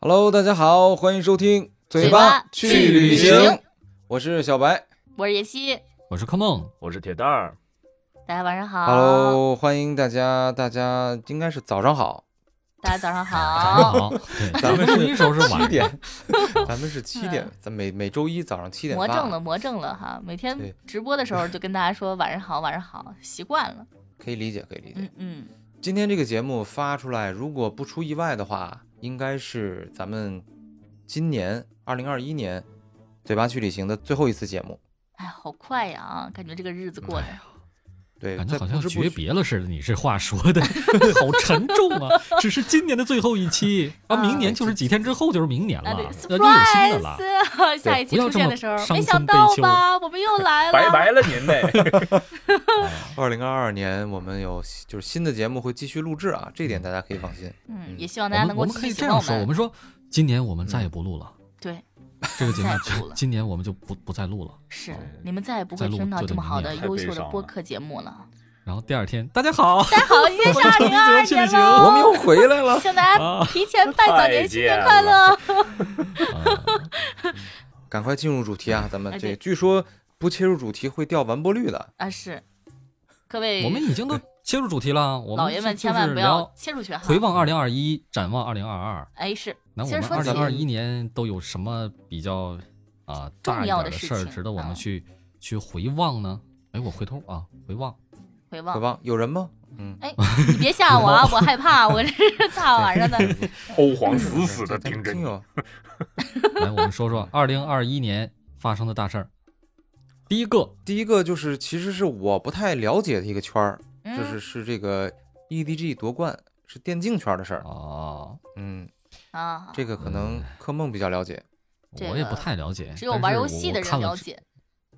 Hello，大家好，欢迎收听嘴巴巴去去旅旅行行，我是小白。我是叶希，我是柯梦，我是铁蛋儿，大家晚上好。Hello，欢迎大家，大家应该是早上好，大家早上早上好。咱们录音时候是 七点，咱们是七点，咱每每周一早上七点魔怔了，魔怔了哈！每天直播的时候就跟大家说晚上好，晚上好，习惯了。可以理解，可以理解。嗯嗯，今天这个节目发出来，如果不出意外的话，应该是咱们今年二零二一年嘴巴去旅行的最后一次节目。哎，好快呀啊！感觉这个日子过得哎呀对，感觉好像诀别了似的。你这话说的好沉重啊！只是今年的最后一期啊，啊明年就是几天之后就是明年了，那就有新的了。，surprise！下一期不要这么出现的时候，伤没想春悲秋到吧，我们又来了。拜拜了您嘞！二零二二年我们有就是新的节目会继续录制啊，这点大家可以放心。嗯，也希望大家能够们我们可以这样说，我们说今年我们再也不录了，对，这个节目再也不录了今年我们就不不再录了。是哦你们再也不会听到这么好的、优秀的播客节目了。然后第二天，大家好，大家好，今天是二零二二年了，我们又回来了。向大家啊提前拜早年，新年快乐！啊 赶快进入主题啊！咱们这据说不切入主题会掉完播率的。啊，是，各位我们已经都切入主题了，我们老爷们千万不要切入去哈。回望二零二一，展望二零二二。哎，是，那我们二零二一年都有什么比较啊大一重要点的事儿值得我们嗯去去回望呢？哎，我回头啊，回望。回望。回望有人吗？嗯，哎，你别吓我啊，我害怕，我这是大晚上的。欧皇死死的盯着你，来，我们说说二零二一年发生的大事儿。第一个，第一个就是其实是我不太了解的一个圈儿，嗯就是是这个 EDG 夺冠是电竞圈的事儿。啊，嗯，啊，这个可能柯梦比较了解，我也不太了解，只有玩游戏的人了了解。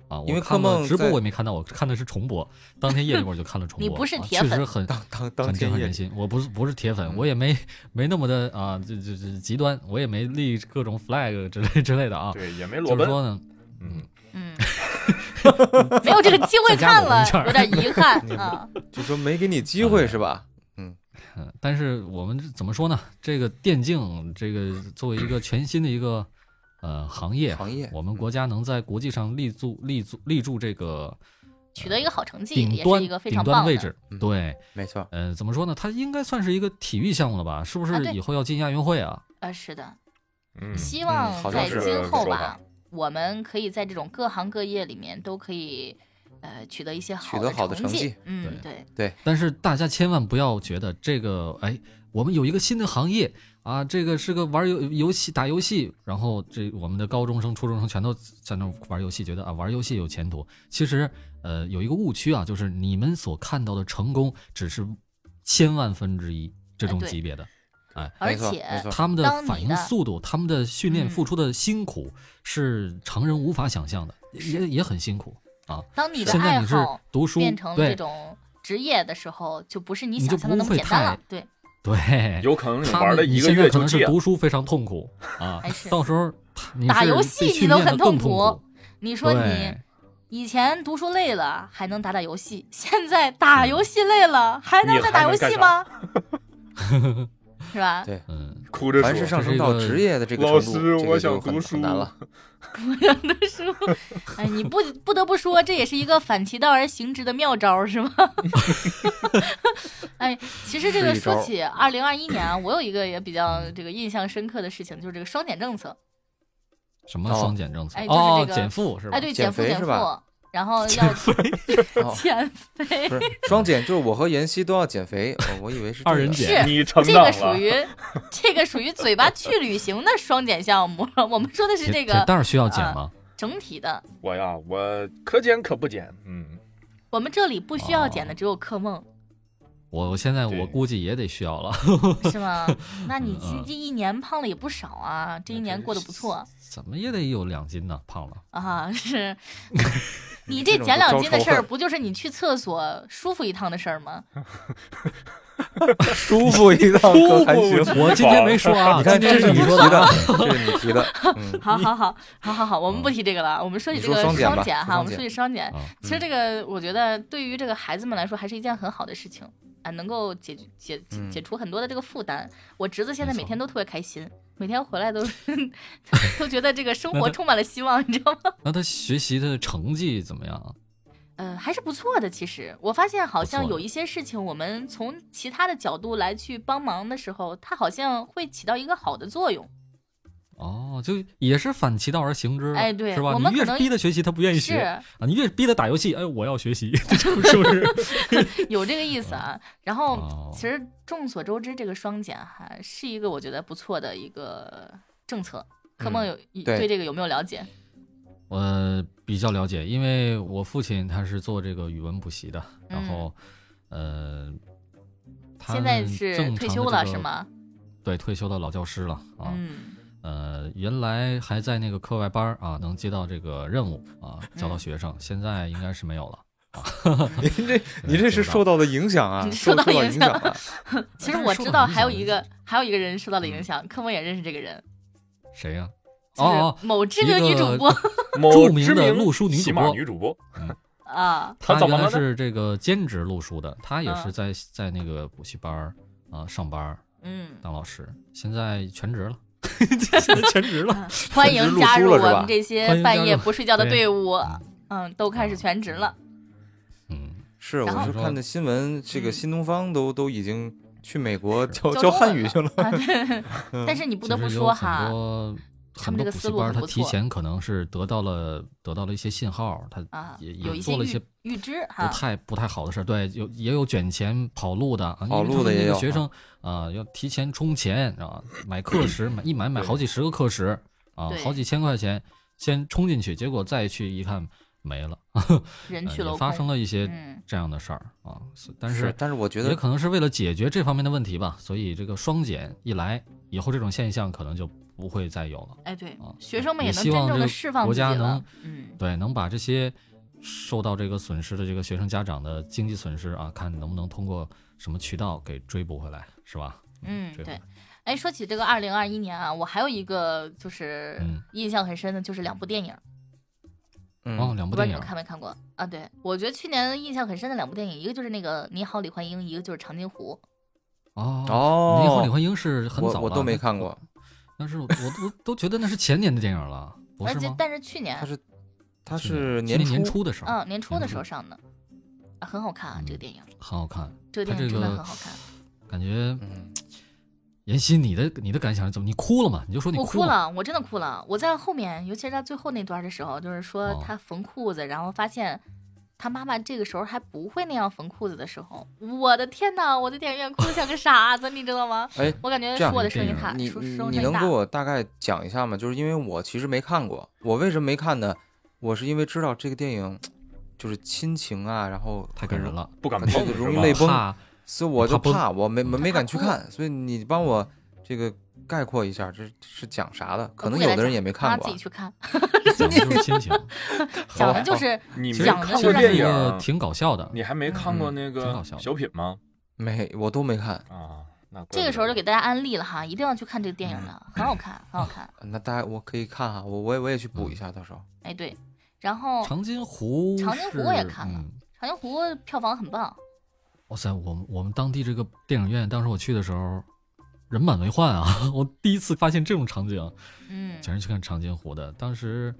啊，因为看梦直播我也没看到，我看的是重播，当天夜里我就看了重播。你不是啊铁粉确实很当当当很震天夜撼人心。我不是不是铁粉，嗯我也没没那么的啊，这这这极端，我也没立各种 flag 之类之类的啊。对，也没裸奔，就是说呢，嗯，嗯，没有这个机会看了有点遗憾啊。就说没给你机会是吧？嗯，但是我们怎么说呢？这个电竞这个作为一个全新的一个呃行业，行业我们国家能在国际上立足立足立住这个取得一个好成绩，顶端也是一个非顶常棒的。端位置，嗯对，没错，嗯，怎么说呢？它应该算是一个体育项目了吧？是不是以后要进亚运会啊？啊，是的，嗯，希望在今后吧，我们可以在这种各行各业里面都可以呃取得一些取得好的成成绩嗯，对对。对，但是大家千万不要觉得这个，哎，我们有一个新的行业啊，这个是个玩游游戏打游戏，然后这我们的高中生、初中生全都在那玩游戏，觉得啊玩游戏有前途。其实，呃，有一个误区啊，就是你们所看到的成功只是千万分之一这种级别的，而没错且没错他们的反应速度、他们的训练嗯付出的辛苦是常人无法想象的，也也很辛苦啊。当你的爱好读书，变成这种职业的时候，就不是你想象的那么简单了。对，对，有可能玩了一个月可能是读书非常痛苦啊还是，到时候你打游戏你都很痛苦苦。你说你，以前读书累了还能打打游戏，现在打游戏累了还能再打游戏吗？是吧？对，嗯，哭着说凡是上升到职业的这个老程度，师我想读书难了。读书，哎，你不不得不说，这也是一个反其道而行之的妙招，是吗？哎，其实这个说起二零二一年啊，我有一个也比较这个印象深刻的事情，就是这个双减政策。什么哦双减政策？哎就是哦这，个减负是吧？哎，对，减减负减负肥是吧，然后要 哦减肥，不是双减，就是我和妍希都要减肥，哦 我以为是这个。二人减是你成这个属于这个属于嘴巴去旅行的双减项目。我们说的是这个铁蛋儿需要减啊吗？整体的，我呀，我可减可不减，嗯，我们这里不需要哦减的只有柯梦，我我现在我估计也得需要了。是吗？那你这一年胖了也不少啊，这一年过得不错怎么也得有两斤呢，胖了。啊。是，你这减两斤的事儿，不就是你去厕所舒服一趟的事儿吗？舒服一趟可还行。我今天没说啊，你看，这是你提的啊。这是你提的。嗯，好好好好好好，我们不提这个了，我们说起这个双减哈，我们说起双减。啊其实这个我觉得对于这个孩子们来说还是一件很好的事情啊，能够解解解除很多的这个负担。我侄子现在每天都特别开心，每天回来都 都觉得这个生活充满了希望，你知道吗？那他学习的成绩怎么样啊？呃，还是不错的。其实我发现，好像有一些事情，我们从其他的角度来去帮忙的时候，它好像会起到一个好的作用。哦，就也是反其道而行之了，哎对是吧？你越逼他学习，他不愿意学是啊；你越逼他打游戏，哎，我要学习，是不是？有这个意思啊。然后哦，其实众所周知，这个双减哈是一个我觉得不错的一个政策。柯梦有对对这个有没有了解？我比较了解，因为我父亲他是做这个语文补习的，然后，呃，他嗯现在是正常的退休了是？吗？对，退休的老教师了啊。嗯呃，原来还在那个课外班儿啊，能接到这个任务啊，教到嗯学生，现在应该是没有了。您这你这是受到的影响啊，你受受到影响了。其实我知道还有一个还有一个人受到了影响，科莫也认识这个人，谁呀、就哦某知名女主播。某著名知的录书女主播。女主播，啊。她原来他怎么了呢？是这个兼职录书的，她也是嗯。在在那个补习班儿啊上班嗯，当老师，现在全职了，现 在全职了。欢迎加入我们这些半夜不睡觉的队伍，嗯，都开始全职了。嗯，是，我是看的新闻，这个嗯。新东方都都已经去美国教教汉语去了。但是你不得不说哈很，多补习班，他提前可能是得到了得到了一些信号，他啊，也也做了一些预知不，太不太好的事儿，对，有也有卷钱跑路的，跑路的也有那个学生啊、要提前充钱啊，买课时买一买买好几十个课时啊，好几千块钱先充进去，结果再去一看没了，人去楼空。发生了一些嗯，这样的事儿啊，但是是，但是我觉得也可能是为了解决这方面的问题吧，所以这个双减一来，以后这种现象可能就不会再有了。哎，对啊，学生们也能真正的释放自己了国家能。嗯，对，能把这些受到这个损失的这个学生家长的经济损失啊，看能不能通过什么渠道给追补回来，是吧？嗯，这个对。哎，说起这个二零二一年啊，我还有一个就是嗯印象很深的，就是两部电影，嗯哦，两部电影不知道你们看没看过啊？对，我觉得去年印象很深的两部电影，一个就是那个《你好，李焕英》，一个就是《长津湖哦。哦，你好，李焕英是很早我都没看过，但是我我都都觉得那是前年的电影了，》，不是吗？而且但是去年他是他是去年年初初的时候，嗯年初的时候上的，啊，很好看啊，这个嗯电影，很好看，这个电影真的很好看。感觉嗯，妍希，你的你的感想是怎么？你哭了吗？你就说你哭我哭了，我真的哭了。我在后面，尤其是在最后那段的时候，就是说哦他缝裤子，然后发现他妈妈这个时候还不会那样缝裤子的时候，我的天呐，我在电影院哭的像个傻子，你知道吗？哎，我感觉是我的声音大，电影你能给。我大概讲一下吗？就是因为我其实没看过，我为什么没看呢？我是因为知道这个电影就是亲情啊，然后太感人，了，不敢啊对对碰容易泪崩所以我就怕我没没没敢去看，所以你帮我这个概括一下，这是讲啥的？可能有的人也没看过啊。自己去看，讲的就是亲情，讲的就是 你没讲的看就是过电影挺搞笑的。你还没看过嗯那个小品吗？没，我都没看。啊，那这个时候就给大家安利了哈，一定要去看这个电影的，很好看，很好看。那大家我可以看哈，我我也我也去补一下，到时候。哎，对，然后《长津湖，长津湖我也看了嗯长津湖》票房很棒，哇塞，我们我们当地这个电影院，当时我去的时候，人满为患啊！我第一次发现这种场景，嗯，全是去看长津湖的。当时，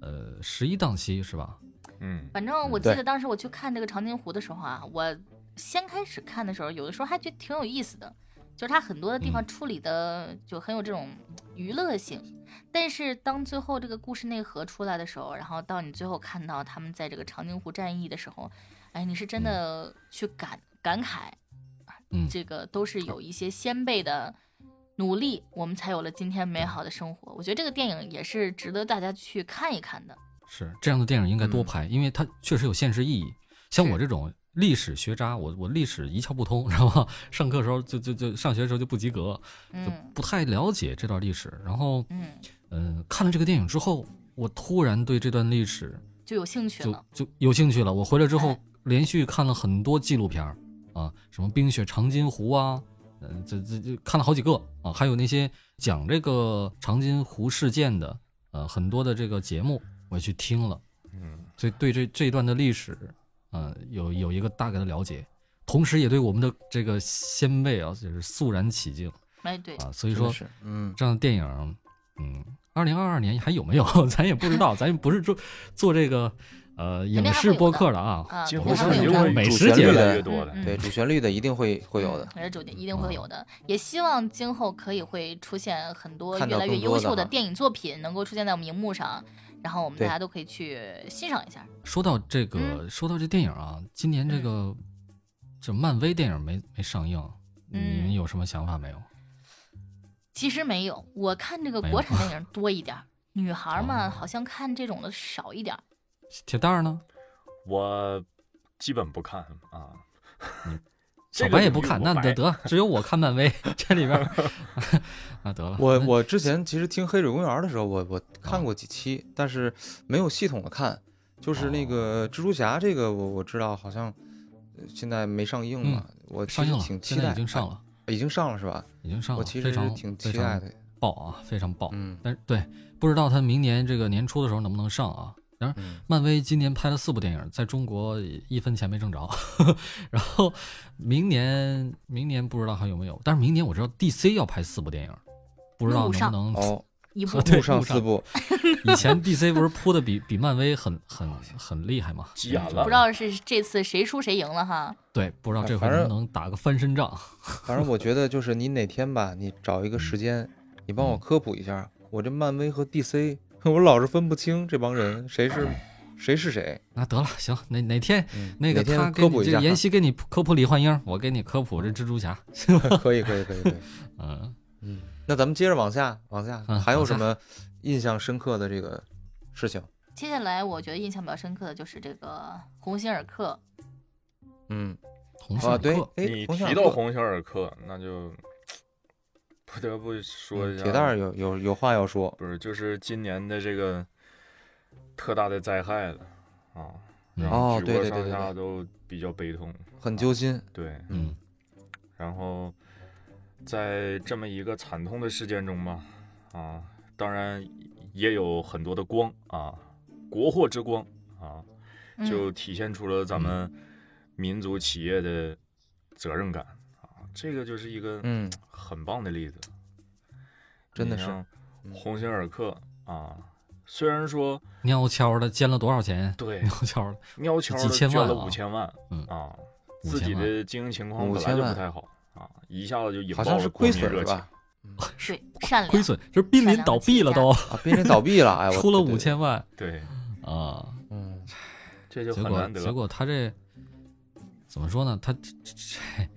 呃，十一档期是吧？嗯，反正我记得当时我去看这个长津湖的时候啊，我先开始看的时候，有的时候还觉得挺有意思的，就是它很多的地方嗯处理的就很有这种娱乐性。但是当最后这个故事内核出来的时候，然后到你最后看到他们在这个长津湖战役的时候，哎，你是真的去感感慨，啊嗯这个都是有一些先辈的努力，我们才有了今天美好的生活。我觉得这个电影也是值得大家去看一看的。是这样的电影应该多嗯拍，因为它确实有现实意义。像我这种历史学渣，我我历史一窍不通，知道吧？上课的时候就就就上学的时候就不及格，就嗯不太了解这段历史。然后，嗯，嗯、看了这个电影之后，我突然对这段历史就有兴趣了。就有兴趣了。我回来之后哎连续看了很多纪录片儿啊，什么《冰雪长津湖》啊，嗯、这这这看了好几个啊，还有那些讲这个长津湖事件的，呃，很多的这个节目我也去听了，嗯，所以对这这一段的历史，呃，有有一个大概的了解，同时也对我们的这个先辈啊，就是肃然起敬。哎，对，啊，所以说嗯，这样的电影，嗯，二零二二年还有没有，咱也不知道，咱也不是做做这个呃影视播客的啊，啊，今后肯定会主美食旋律的节越来越多的。嗯对主旋律的一定会会有的。还是主题一定会有的，也希望今后可以会出现很多越来越优秀的电影作品，能够出现在我们荧幕上，然后我们大家都可以去欣赏一下。说到这个，嗯说到这电影啊，今年这个这漫威电影没没上映，你们嗯有什么想法没有？其实没有，我看这个国产电 影多一点儿，女孩儿嘛，哦好像看这种的少一点儿。铁蛋儿呢？我基本不看啊。小白也不看，那得得，只有我看漫威 这里边儿，那 得了。我我之前其实听《黑水公园》的时候，我我看过几期，但是没有系统的看。就是那个蜘蛛侠这个，我我知道好像呃现在没上映嘛，我其实上映了，现在挺期待，已经上了，哎，已经上了是吧？已经上了，我其实挺期待的。爆啊，非常爆。嗯但是对，不知道他明年这个年初的时候能不能上啊？然后嗯，漫威今年拍了四部电影，在中国一分钱没挣着，然后明年明年不知道还有没有，但是明年我知道 DC 要拍四部电影，不知道能不能。哦，一部啊对上四部，以前 DC 不是铺的比比漫威很很很厉害吗？急眼了不知道是这次谁输谁赢了哈。对，不知道这回能不能打个翻身仗。反正我觉得就是你哪天吧，你找一个时间，你帮我科普一下，我这漫威和 DC，我老是分不清这帮人谁是谁是谁。那得了，行，哪哪天嗯那个哪天他给你这科普一下，妍希给你科普李焕英，我给你科普这蜘蛛侠。可以可以可以可以。嗯，嗯，那咱们接着往下往下，还有什么印象深刻的这个事情？接下来我觉得印象比较深刻的就是这个鸿星尔克，嗯红色啊，对课，哎，你提到鸿星尔克，那就不得不说一下。嗯铁蛋儿有有有话要说，不是，就是今年的这个特大的灾害了啊，嗯然后哦举国上对对对对下都比较悲痛。很揪心。对，嗯然后在这么一个惨痛的事件中嘛，啊，当然也有很多的光啊，国货之光啊，嗯就体现出了咱们民族企业的责任感啊，这个就是一个嗯，很棒的例子。真的是鸿星尔克啊，虽然说悄悄的捐了多少钱？对 悄悄的，喵悄几的捐了千万啊五千万嗯啊，自己的经营情况五本来就千万不太好啊，一下子就引好爆了国像是亏民热情。损是吧？对善良亏损，就是濒临倒闭了都，啊，濒临倒闭了，哎，我 出了五千万对，啊！嗯，这就很难得。结果他这怎么说呢？他这这这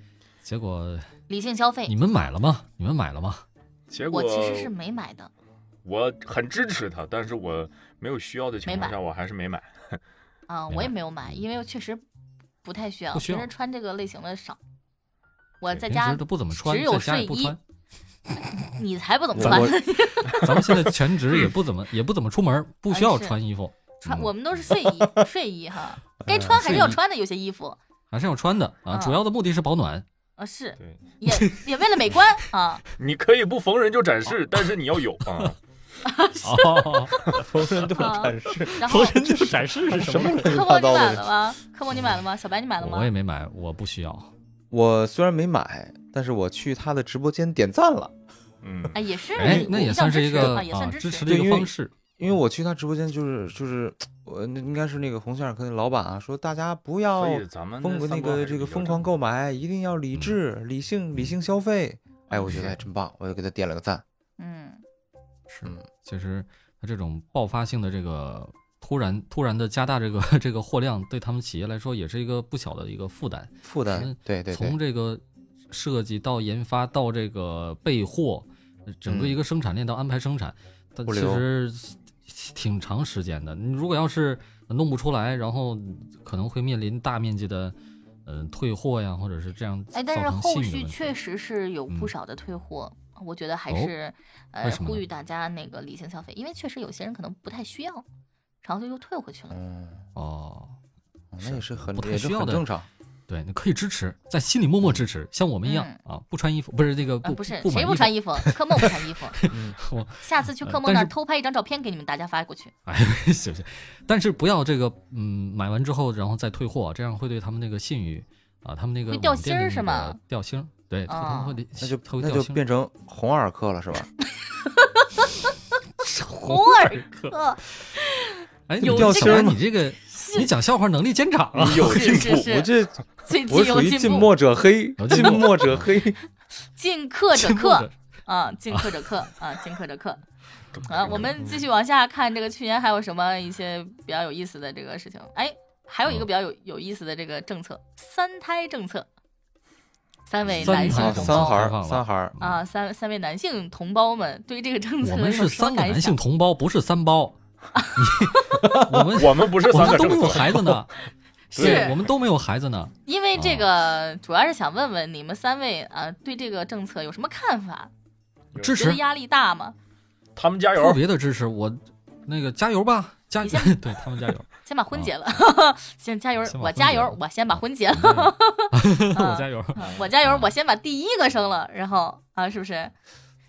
结果理性消费你。们买了吗？你们买了吗？结果我其实是没买的，我很支持他，但是我没有需要的情况下，我还是没买。啊，我也没有买，因为我确实不太需要，不需要平时穿这个类型的少。我在家都不怎么穿，只有在家也睡衣不穿。你才不怎么穿我，咱们现在全职也不怎么也不怎么出门，不需要穿衣服，穿嗯我们都是睡衣睡衣哈，该穿还是要穿的，有些衣服还是要穿的啊。嗯主要的目的是保暖。啊是，也也为了美观啊，你可以不逢人就展示，但是你要有啊。哦，逢人就啊展示，然 后人就展示是什么科梦你？买了吗？科梦你买了吗？小白你买了吗我也？没买，我不需要。我虽然没买，但是我去他的直播间点赞了，嗯，哎，也是，哎，那也算是一个支持啊，也算支持。支持的一个方式。因为我去他直播间就是就是我那应该是那个红线儿科那老板啊，说大家不要疯那个这个疯狂购买，一定要理智、理性、理性消费。哎，我觉得还真棒，我就给他点了个赞。嗯，是嗯，其实他这种爆发性的这个突然突然的加大这个 这个货量，对他们企业来说也是一个不小的一个负担。负担嗯，对对对从，这个设计到研发到这个备货，整个嗯一个生产链到安排生产，它其实挺长时间的。你如果要是弄不出来，然后可能会面临大面积的嗯、呃退货呀，或者是这样造哎，但是后。续确实是有不嗯少的退货，我觉得还哦是呃呼吁大家那个理性消费，因为确实有些人可能不太需要，然后就又退回去了。嗯，哦，那也是很不太也是需要的很正常。对，你可以支持，在心里默默支持，像我们一样、啊，不穿衣服，不是这个啊，不、不是谁不穿衣服？柯梦不穿衣服。嗯，我 下次去呃柯梦那儿偷拍一张照片给你们大家发过去。哎，行行，但是不要这个，嗯，买完之后然后再退货，这样会对他们那个信誉啊，他们那个会掉星儿是吗？掉星儿，对，他们会得那就他会掉星。那就变成红耳科了是吧？红耳科，哎，你有掉星儿，你这个你讲笑话能力见长啊！你有进步，我这最近我属于有进步，近墨者黑 近墨者黑。近客者进步课的啊，近客者课 啊，近客者课。啊，我们继续往下看，这个去年还有什么一些比较有意思的这个事情？哎，还有一个嗯比较有有意思的这个政策，三胎政策。三位男性同胞三孩三孩儿，啊，三三位男性同胞们对这个政策我们是三个男性同胞，不是三胞。你我们我们不是我三个们都没有，孩子呢，是我们都没有孩子呢。因为这哦。个主要是想问问你们三位啊，对这个政策有什么看法？支持，压力大吗？他们加油，特别的支持我，那个加油吧，加油 对他们加油，先把婚结了，先加油我加油我先把婚结了，我加油。啊我加油，我先把第一个生了，然后啊，是不是？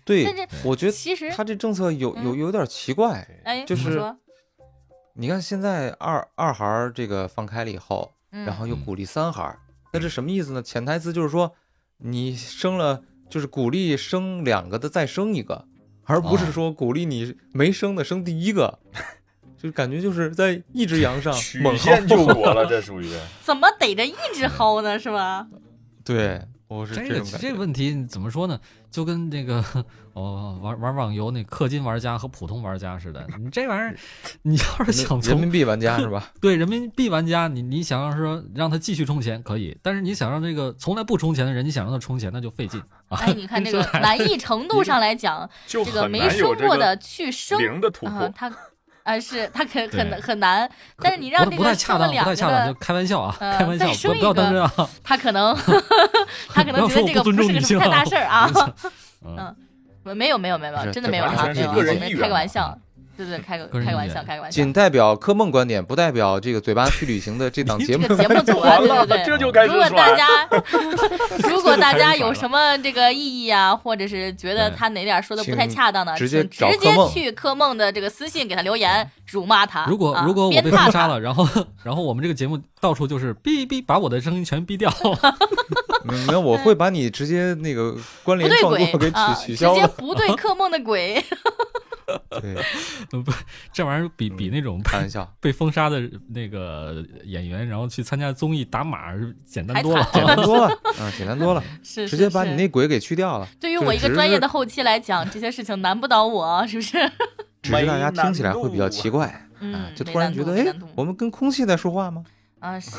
对但是，我觉得其实，他这政策有有嗯有点奇怪。哎，就是你看现在二二孩这个放开了以后，嗯然后又鼓励三孩，那这什么意思呢？潜台词就是说，你生了就是鼓励生两个的再生一个，而不是哦说鼓励你没生的生第一个，就感觉就是在一只羊上曲猛线救薅。国了，这属于。怎么逮着一只薅呢？是吧？对，我是这个这个问题怎么说呢？就跟那个哦玩玩网游那氪金玩家和普通玩家似的，你这玩意儿，你要是想人民币玩家是吧？对人民币玩家，你你想要说让他继续充钱可以，但是你想让这个从来不充钱的人，你想让他充钱，那就费劲啊。哎，你看 这个难易程度上来讲，这个没很难有这个生过的去生零的突啊破，，他啊是他很对很很难，但是你让不不这个太恰当，不太恰当，就的，开玩笑啊，呃开玩笑再，生不不要一个当真啊。他可能 他可能觉得这个不是个什么太大事儿啊。嗯嗯没有没有没有没有，真的没有啊，没有，我们开个玩笑，对对，开个开个玩笑，开个玩笑。仅代表柯梦观点，不代表这个嘴巴去旅行的这档节目这。个节目组啊，对对，对。如果大。家 如果大家有什么这个异议啊，或者是觉得他哪点说的不太恰当的，直接请直接去柯梦的这个私信给他留言，辱骂他。如果啊如果我被他封杀了，然后然后我们这个节目到处就是哔哔把我的声音全逼掉，没有，我会把你直接那个关联创作给取啊，直接取消的。不对柯梦的鬼。对，这玩意儿比比那种开玩笑，被封杀的那个演员，然后去参加综艺打码简单还多了。惨简单多了，啊，简单多了，是直接把你是那鬼给去掉了。对于就我一个专业的后期来讲，这些事情难不倒我，是不是？只是大家听起来会比较没奇怪，啊嗯，，就没突然觉得，哎我们跟空气在说话吗？啊是，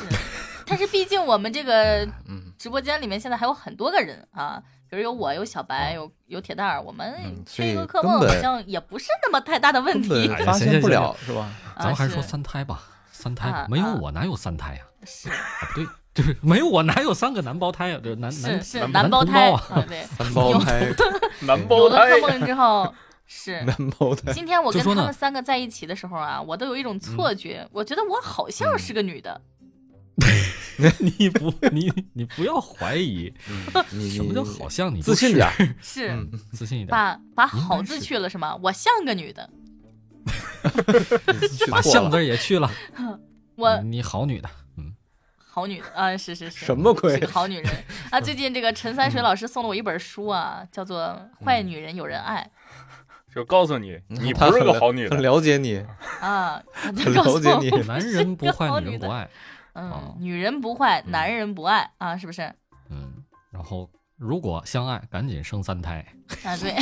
但是毕竟我们这个嗯，直播间里面现在还有很多个人啊，比如有我，有小白，有有铁蛋儿，我们嗯缺一个客梦好像也不是那么太大的问题。发现不了是吧？啊咱们还是说三胎吧，三胎啊没有啊我哪有三胎呀？是啊，不对，就是没有我哪有三个男胞胎啊？这男是男是男男胞胎啊，啊，对，三胞胎，男有胞胎了科梦之后 是。男胞胎，今天我跟他们三个在一起的时候啊，我都有一种错觉，我觉得我好像是个女的。你不你你不要怀疑，什么叫好像你自信点儿？是。嗯，自信一点，把把好字去了是吗？我像个女的，把像字也去了，我你好女的，嗯，好女的啊，是是是，什么鬼？是个好女人。啊！最近这个陈三水老师送了我一本书啊，叫做《坏女人有人爱。就告诉你，嗯你不是个好女的。很了解你，》啊，很他告诉我了解你。我男是人不坏，个好女的。女人不爱，嗯哦，女人不坏，嗯。男人不爱啊，是不是？嗯，然后如果相爱，赶紧生三胎，啊，对，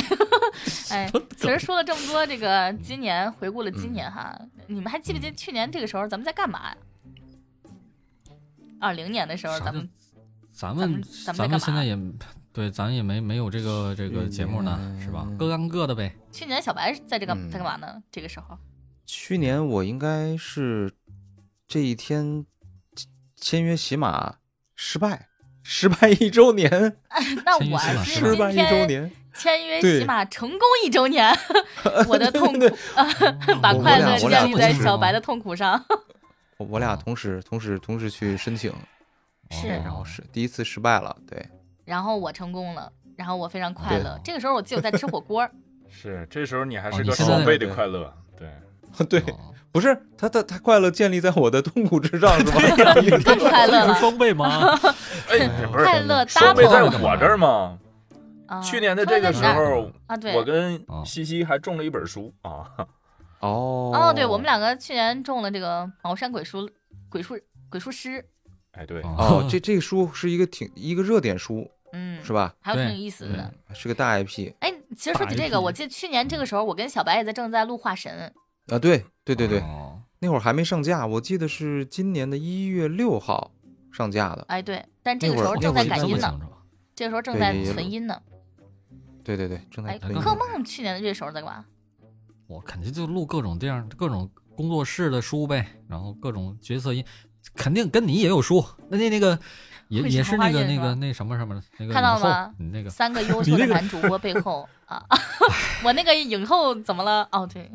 哎，其实说了这么多，这个今年回顾了今年哈，你们还记不记得去年这个时候咱们在干嘛？呀？二零年的时候，咱们咱们咱们现在也对，咱也没没有这个这个节目呢，是吧？各干各的呗。去年小白在这个嗯。在干嘛呢？这个时候？去年我应该是这一天签约喜马失败，失败一周年，那我是失败一周年。签约对喜马成功一周年，我的痛苦把我快乐建立在小白的痛苦上。我我俩同时同时同时去申请，是然后是第一次失败了，对，然后我成功了，然后我非常快乐。这个时候我记得我在吃火锅，是，这时候你还是个双倍的快乐。对，对，哦不是他他他快乐建立在我的痛苦之上是吧？更 快乐是了，双倍吗？哎，不是快乐双倍在我这儿吗？啊去年的这个时候，啊，对，我跟哦西西还中了一本书啊。哦哦，对，我们两个去年中了这个茅山鬼书鬼术鬼术师，哎，对，哦，这这个书是一个挺一个热点书嗯，是吧？还有挺对有意思的嗯。，是个大 IP 哎，其实说起这个，我记得去年这个时候，我跟小白也在正在录《化神》，啊，对对对对，哦那会儿还没上架，我记得是今年的一月六号上架的。哎，对，但这个时候正在那会儿赶音呢，这个时候正在存音呢。对对对，正在哎，推柯梦去年的这时候在干嘛？我肯定就录各种这样各种工作室的书呗，然后各种角色音，肯定跟你也有书，那那那个也也是那个那个那什么什么的那个看到影后吗你那个三个 优秀的男主播背后啊，我那个影后怎么了？哦，对，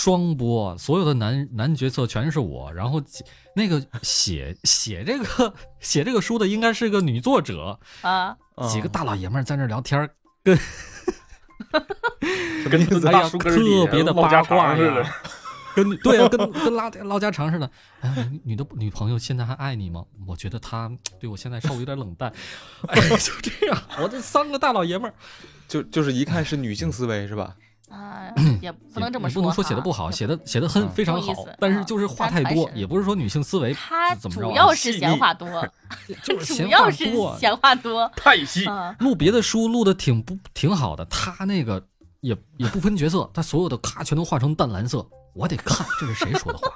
双播，所有的男男角色全是我，然后那个写 写这个 写这个书的应该是个女作者，啊，几个大老爷们儿在那聊天儿，跟 跟哎呀大书根儿底下特别的唠家八卦常似的。跟女对啊，跟跟拉唠家常似的。哎，你你的女朋友现在还爱你吗？我觉得她对我现在稍微有点冷淡。哎，就这样，我这三个大老爷们儿，就就是一看是女性思维是吧？啊，也不能这么说不能说写的不好，写的写的很嗯非常好但是就是话太多，啊也不是说女性思维她怎么主要是闲话多，就是主闲话要是多。闲话多太细，啊。录别的书录的挺不挺好的，他那个也也不分角色，他所有的咔全都画成淡蓝色，我得看这是谁说的话。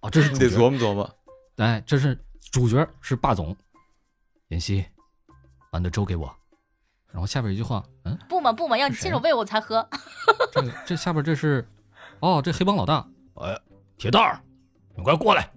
哦，这是你得，琢磨琢磨。哎，这是主角是霸总，妍希，把你的粥给我。然后下边一句话，嗯，不嘛不嘛，要你亲手喂我才喝。这个这下边这是，哦，这黑帮老大，哎，铁蛋儿，你快过来，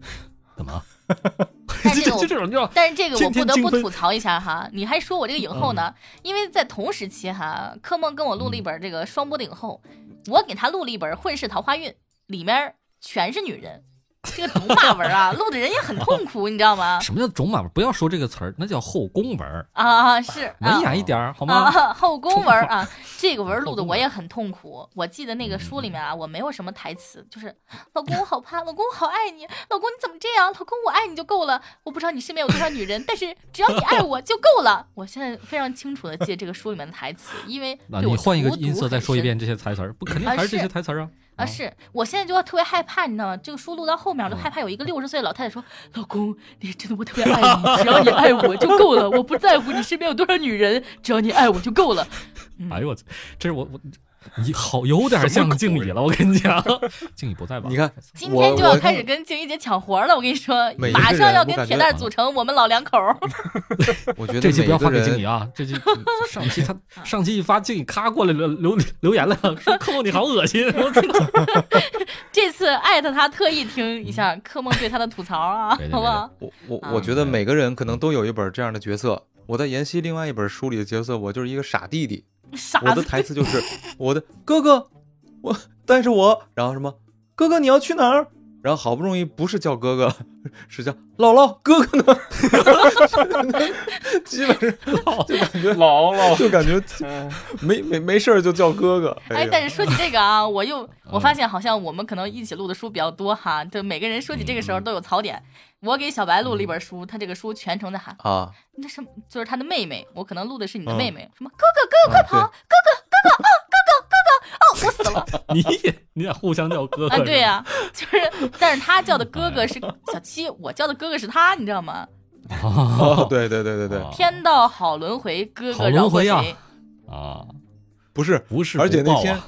怎么？但这个就这种叫但是这个我不得不吐槽一下哈，你还说我这个影后呢？因为在同时期哈，柯梦跟我录了一本这个双播的影后，我给他录了一本《混世桃花运》，里面全是女人，这个种马文啊，录的人也很痛苦，你知道吗？什么叫种马文？不要说这个词儿，那叫后宫文儿，啊，是文啊。雅一点儿好吗？啊，后宫文儿 啊，这个文儿录的我也很痛苦。我记得那个书里面啊，我没有什么台词，就是老公我好怕，老公我好爱你，老公你怎么这样？老公我爱你就够了。我不知道你身边有多少女人，但是只要你爱我就够了。我现在非常清楚的记得这个书里面的台词，因为对你换一个音色再说一遍这些台词儿，不肯定啊还是这些台词儿啊？啊！是我现在就要特别害怕，你知道吗？这个书录到后面，我就嗯害怕有一个六十岁的老太太说：“ 老公，你真的我特别爱你，只要你爱我就够了，我不在乎你身边有多少女人，只要你爱我就够了。”嗯哎呦我操，这是我我 你好有点像静怡了，我跟你讲，静怡不在吧？你看，今天就要开始跟静怡姐抢活了，我跟你说马上要跟铁蛋儿组成我们老两口儿。我觉得这期不要发给静怡啊！这期上期他上期一发，静怡咔过来留留留言了，说扣扣你好恶心。这次艾特他特意听一下柯梦对他的吐槽啊，好不好？我我啊我觉得每个人可能都有一本这样的角色。我在妍希另外一本书里的角色，我就是一个傻弟弟。傻我的，台词就是我的哥哥，我但是我然后什么哥哥你要去哪儿？然后好不容易不是叫哥哥，是叫姥姥，哥哥呢？基本上 就感觉姥姥，就感觉嗯没没没事儿就叫哥哥。哎，呀但是说起这个啊，我又我嗯发现好像我们可能一起录的书比较多哈，就每个人说起这个时候都有槽点。我给小白录了一本书，他这个书全程在喊啊，那什么，就是他的妹妹，我可能录的是你的嗯妹。妹，什么哥哥哥哥快跑，哥哥哥哥啊哥哥哥哥哦，我死了。你也你俩互相叫哥哥啊！对呀、就是，但是他叫的哥哥是小七，我叫的哥哥是他，你知道吗？对哦，对对对对天道好轮回，哥哥饶过轮回呀谁？啊，不是，不是而且那天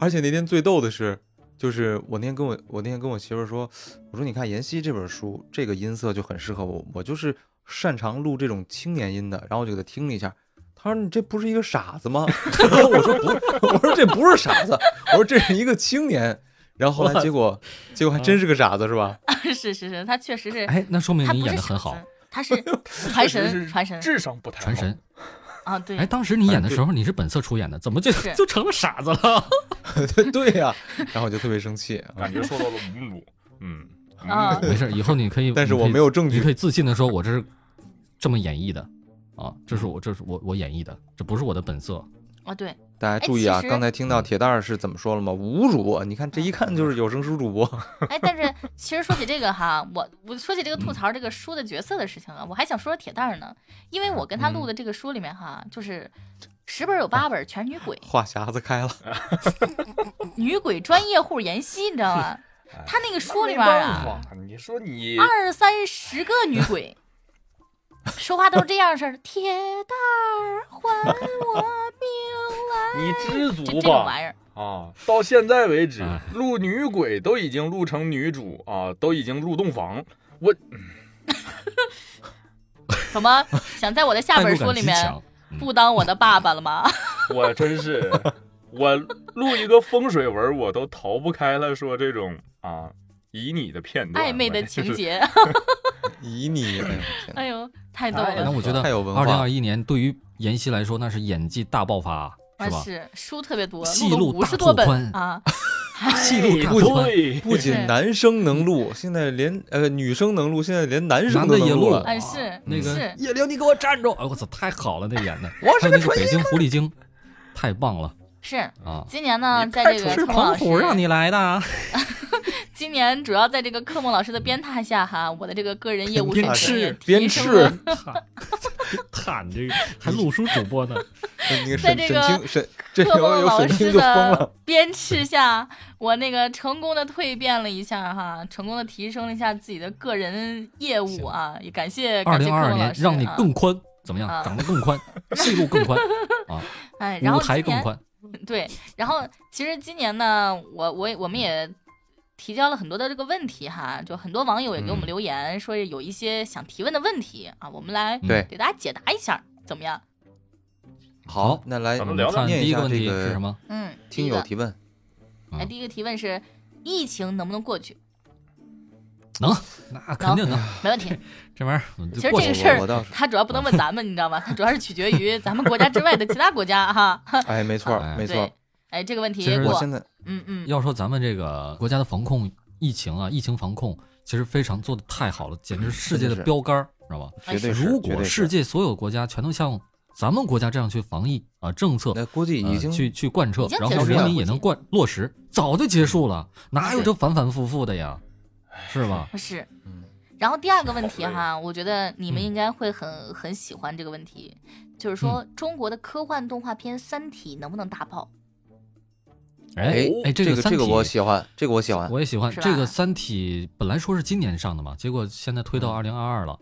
而且那天最逗的是，就是我那天跟我我那天跟我媳妇说，我说你看妍希这本书，这个音色就很适合我，我就是擅长录这种青年音的，然后我就给他听了一下。他说：“你这不是一个傻子吗？” 我说：“不是，我说这不是傻子，我说这是一个青年。”然后后来结果结果还真是个傻子，是吧？是 是是，他确实是，哎，那说明你他演的很好他是 传神，传神智商不太好传神，啊！对，哎，当时你演的时候你是本色出演的，怎么就 就成了傻子了？对呀、然后我就特别生气。啊 感觉受到了侮辱。嗯啊没事，以后你可以，但是我没有证据你可以自信的说，我这是这么演绎的啊，这是我这是我我演绎的，这不是我的本色。啊，对，大家注意啊刚才听到铁蛋儿是怎么说了吗？无主播，你看这一看就是有声书主播。哎，但是其实说起这个哈，我我说起这个吐槽这个书的角色的事情啊，我还想说说铁蛋儿呢，因为我跟他录的这个书里面哈，就是十本有八本全是女鬼，话匣子开了，女鬼专业户妍希，你知道吗？他那个书里面啊，你说你二三十个女鬼，说话都是这样式儿的，铁蛋儿还我命来，你知足吧这种玩意儿。啊！到现在为止哎，录女鬼都已经录成女主啊，都已经入洞房。我 怎么想在我的下本书里面。不当我的爸爸了吗？我真是，我录一个风水文，我都逃不开了说这种啊以你的片段，暧昧的。情节，以你，哎呦天哪哎呦，太逗哎了。那我觉得太有文化二零二一年对于妍希来说，那是演技大爆发，啊，是吧？是书特别多，戏录了路大拓五十多本宽啊。戏路大不拓宽，不仅男生能录，现在连呃女生能录，现在连男生也录都能录了。哎，是那个，叶玲，你给我站住！哎，我操，太好了，那演的。我还有那个北京狐狸精，太棒了是。啊！今年呢，在这个是柯梦老庞虎让，你来的，今年主要在这个科梦老师的鞭挞下哈，我的这个个人业务水鞭平也笞提升笞了。坦这个还录书主播呢，在这个沈清沈，这柯有有梦老师的了。鞭笞下，我那个成功的蜕变了一下哈，成功的提升了一下自己的个人业务啊，也感谢二感谢零二二年柯梦老师啊让你更宽，怎么样？啊长得更宽，戏路更宽啊，哎，然后舞台更宽。对，然后其实今年呢，我我我们也提交了很多的这个问题哈，就很多网友也给我们嗯留言，说有一些想提问的问题啊，我们来嗯对给大家解答一下，怎么样？好那来咱们聊聊念一下这第一个问题是什么？嗯，听，友提问。哎，嗯第一个提问是，疫情能不能过去？能，那肯定能。没问题。这玩意儿其实这个事儿我倒是，它主要不能问咱们，你知道吗？它主要是取决于咱们国家之外的其他国家哈。哎，没错哎没错对。，哎，这个问题其实，我现在嗯嗯，要说咱们这个国家的防控疫情啊，疫情防控其实非常做的太好了，简直是世界的标杆儿，知道吧？绝对，如果世界所有国家全都像咱们国家这样去防疫啊政策，那估计已经呃去去贯彻，然后人民也能贯落实，早就结束了，哪有这反反复复的呀？是吗？是。嗯然后第二个问题哈，我觉得你们嗯应该会很很喜欢这个问题，就是说中国的科幻动画片《三体》能不能大爆？哎哎，这个个三体这个我喜欢，这个我喜欢。我也喜欢这个《三体》，本来说是今年上的嘛，结果现在推到嗯二零二二了，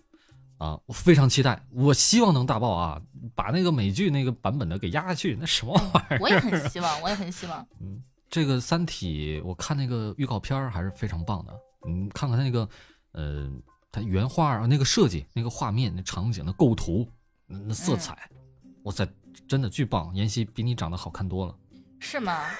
啊，我非常期待，我希望能大爆啊，把那个美剧那个版本的给压下去，那什么玩意儿？我也很希望，我也很希望。嗯这个《三体》，我看那个预告片儿还是非常棒的，嗯，看看他那个，呃，他原画啊，那个设计、那个画面、那场景、那构图、那那色彩，哇塞，真的巨棒！妍希比你长得好看多了。是吗？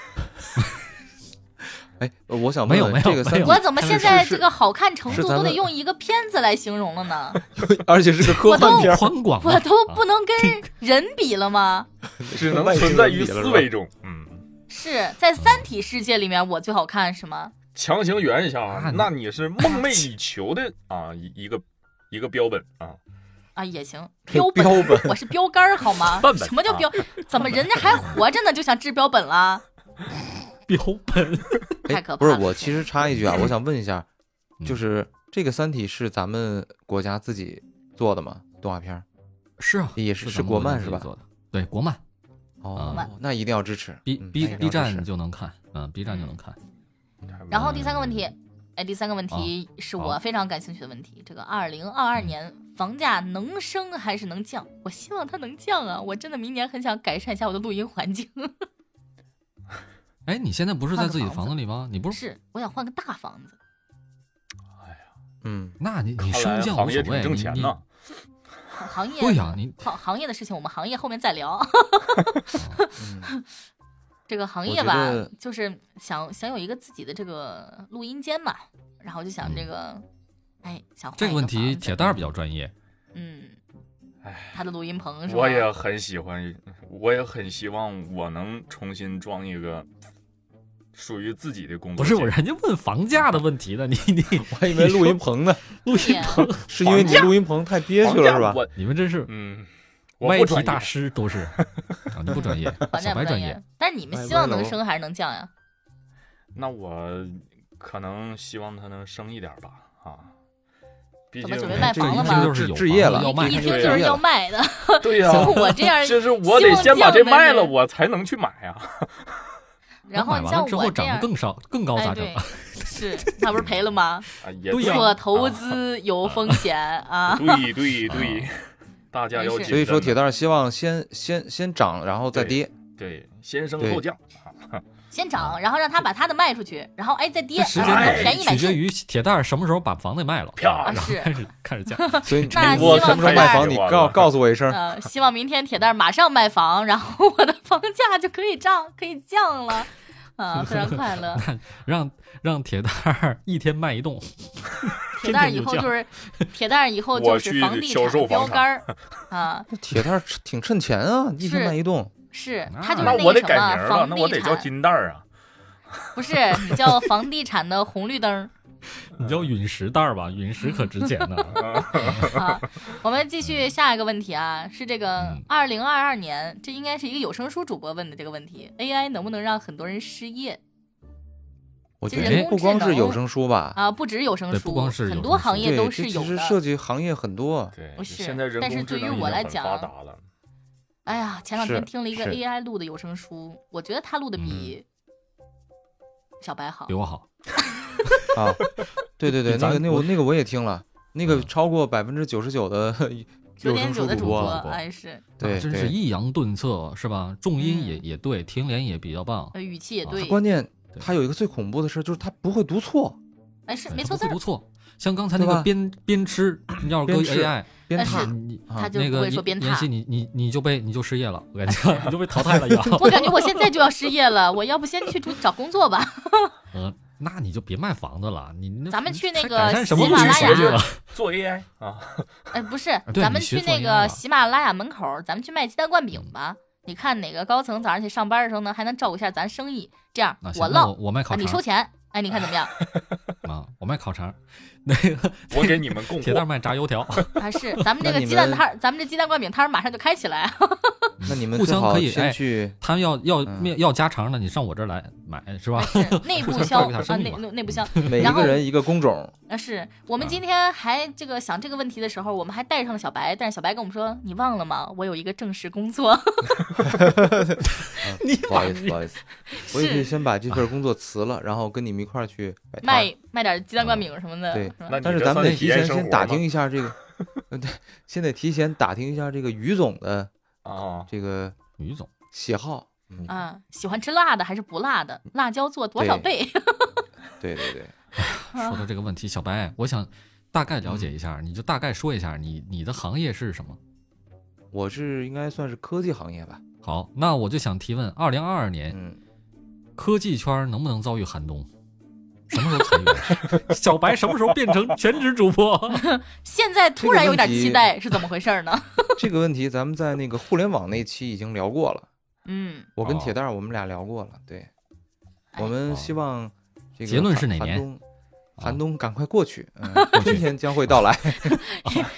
哎，呃我想没有没有没有我怎么现在这个好看程度都得用一个片子来形容了呢？而且是个科幻片，宽广嘛，我都不能跟人比了吗？只能存在于思维中。嗯，是在《三体》世界里面我最好看是吗？强行圆一下啊啊，那你是梦寐以求的啊一一个一个标本啊。啊，也行，标标本，我是标杆儿好吗？本什么叫标？怎么人家还活着呢，就想治标本了？标本。哎 太可怕了不是我，其实插一句啊，我想问一下，嗯就是这个《三体》是咱们国家自己做的吗？动画片儿是啊，也是是国漫是吧？对，国漫哦啊，那一定要支持。，B 嗯 B B 站就能看，嗯，B 站就能看。然后第三个问题，哎，第三个问题啊是我非常感兴趣的问题。这个二零二二年房价能升还是能降？我希望它能降啊！我真的明年很想改善一下我的录音环境。哎，你现在不是在自己的房子里吗？你不是？是，我想换个大房子。哎呀嗯，那你你升降无所谓，行业挺挣你。行行业对呀你行行业的事情，我们行业后面再聊。嗯这个行业吧，就是想想有一个自己的这个录音间嘛，然后就想这个，哎，想换这个问题铁蛋儿比较专业。嗯，哎，他的录音棚是吧？我也很喜欢，我也很希望我能重新装一个属于自己的工作。不是我，人家问房价的问题呢，你你 我还以为录音棚呢，录音棚，是因为你录音棚太憋屈了是吧？我你们真是嗯，我歪题大。师都是。啊你不专业，不专业小白专业。。但是你们希望能升还是能降呀？那我可能希望他能升一点吧，啊，毕竟准备卖房了吗这就是置业了，要卖一就听就是要卖的。对呀、像我这样，就是我得先把这卖了，我才能去买呀。然后你像我之后涨得，更少更高咋整啊？，是那不是赔了吗？啊，对呀做投资有风险啊。对对对，大家要所以说铁蛋儿希望先先先涨，然后再跌。对先升后降，先涨，然后让他把他的卖出去，然后哎再跌，时然后间便宜买。取决于铁蛋儿什么时候把房子卖了，漂啊是然后开始开始降。所以那我希望什么时候卖房，你告告诉我一声。呃，希望明天铁蛋儿马上卖房，然后我的房价就可以涨，可以降了，啊，非常快乐。让让铁蛋儿一天卖一栋，铁蛋儿以后就是铁蛋儿以后我就是去房地销产的标售房产杆儿啊，那铁蛋儿挺趁钱啊，一天是卖一栋。是那他就是那我得个什么改名了，房那我得叫地产，金蛋儿啊。不是你叫房地产的红绿灯儿你叫陨石蛋儿吧？陨石可值钱呢。啊。我们继续下一个问题啊，是这个嗯二零二二年，这应该是一个有声书主播问的这个问题：AI 能不能让很多人失业我觉这人不光是有声书吧，啊？不止有声书，不光是很多行业都这其实是有的。涉及行业很多。对，不是现在人但是对于工智能已我来经很发讲达了。哎呀，前两天听了一个 AI 录的有声书，我觉得他录的比小白好比。我好，啊，对对对，那个那我我那个我也听了，那个嗯超过百分之九十九的 九点九的主播，播哎是，对啊真是，抑扬顿挫是吧？重音也嗯也对，停连也比较棒，呃语气也啊对，关键他有一个最恐怖的事，就是他不会读错，哎是哎没错字儿不会读，错。像刚才那个边边吃，你要是搁 AI，但是边踏你啊他就不那个会说边踏妍希，。你你你就被你就失业了，我感觉 你就被淘汰了一样。我感觉我现在就要失业了，我要不先去找找工作吧？呃，那你就别卖房子了，你那咱们去那个喜马拉雅了？做 AI 啊，哎，不是，咱们去那个喜马拉雅门口，咱们去卖鸡蛋灌饼吧。你看哪个高层早上去上班的时候呢，还能照顾一下咱生意？这样我唠我我卖啊，烤肠你收钱。哎，你看怎么样？啊，我卖烤肠，那个 我给你们供铁蛋。卖炸油条，啊，是咱们这个鸡蛋摊，咱们这鸡蛋灌饼摊马上就开起来。那你们互相可以哎先去他要要嗯面要加肠的，你上我这儿来买是吧？是内部销啊，内内内部销。每一个人一个工种，啊，是我们啊今天还这个想这个问题的时候，我们还带上了小白，但是小白跟我们说：“你忘了吗？我有一个正式工作。你不好意思不好意思，我也可以先把这份工作辞了，然后跟你们一块儿去卖卖点鸡蛋灌饼什么的，对但是咱们得提前先打听一下这个，呃对，先得提前打听一下这个于总的啊，这个于总，喜好。嗯，啊，喜欢吃辣的还是不辣的？辣椒做多少倍？对 对对，说到这个问题，小白，我想大概了解嗯一下，你就大概说一下你你的行业是什么？我是应该算是科技行业吧。好，那我就想提问：二零二二年嗯，科技圈能不能遭遇寒冬？什么时候裁员？小白什么时候变成全职主播？现在突然有点期待，是怎么回事呢？这个问题咱们在那个互联网那期已经聊过了，嗯，我跟哦铁蛋儿我们俩聊过了。对，哎我们哦希望这个结论是寒哪年寒冬啊寒冬赶快过去，嗯，春天将会到来。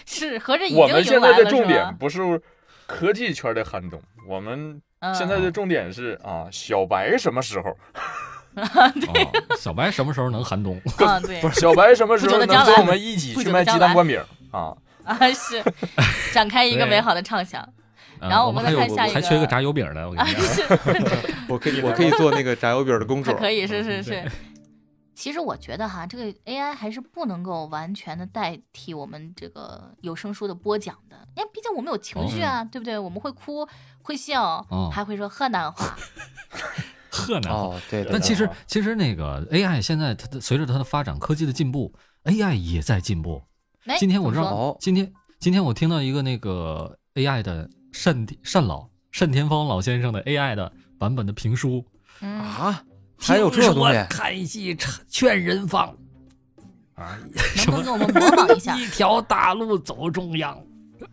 是合着已我经我们现在的重点？不是科技圈的寒冬，我们嗯现在的重点是啊，小白什么时候？哦，小白什么时候能寒冬？啊，对，不是小白什么时候能不久的将来跟我们一起去卖鸡蛋灌饼啊？啊是展开一个美好的畅想呃然后我们再看下一个还缺一个炸油饼的，我跟啊，你讲。我可以我可以做那个炸油饼的公主。可以，是是嗯是。其实我觉得哈，这个 AI 还是不能够完全的代替我们这个有声书的播讲的，因为毕竟我们有情绪啊，对不对？我们会哭，会笑，哦还会说河南话。河南话。哦，对对。但其实啊其实那个 AI 现在它的随着它的发展，科技的进步，AI 也在进步。哎，今天我知道今天今天我听到一个那个 AI 的单单老单田芳老先生的 AI 的版本的评书，嗯，啊，还有这东西？看戏劝人方啊，什么能不能给我们模仿一下？一条大路走中央？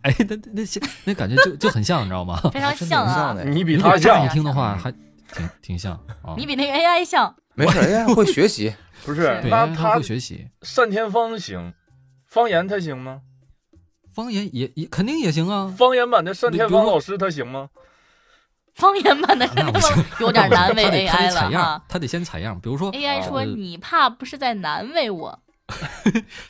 哎，那那那感觉就就很像，你知道吗？非常像啊你比他像这样一，听的话，还挺 挺像啊。你比那个 AI 像。没事，AI 会学习。不是那他他会学习单田芳行，方言他行吗？方言也也肯定也行啊。方言版的单田芳老师他行吗？方言版的单田芳，有点难为他得他 AI 得他得先采样。比如说，AI 说呃你怕不是在难为我？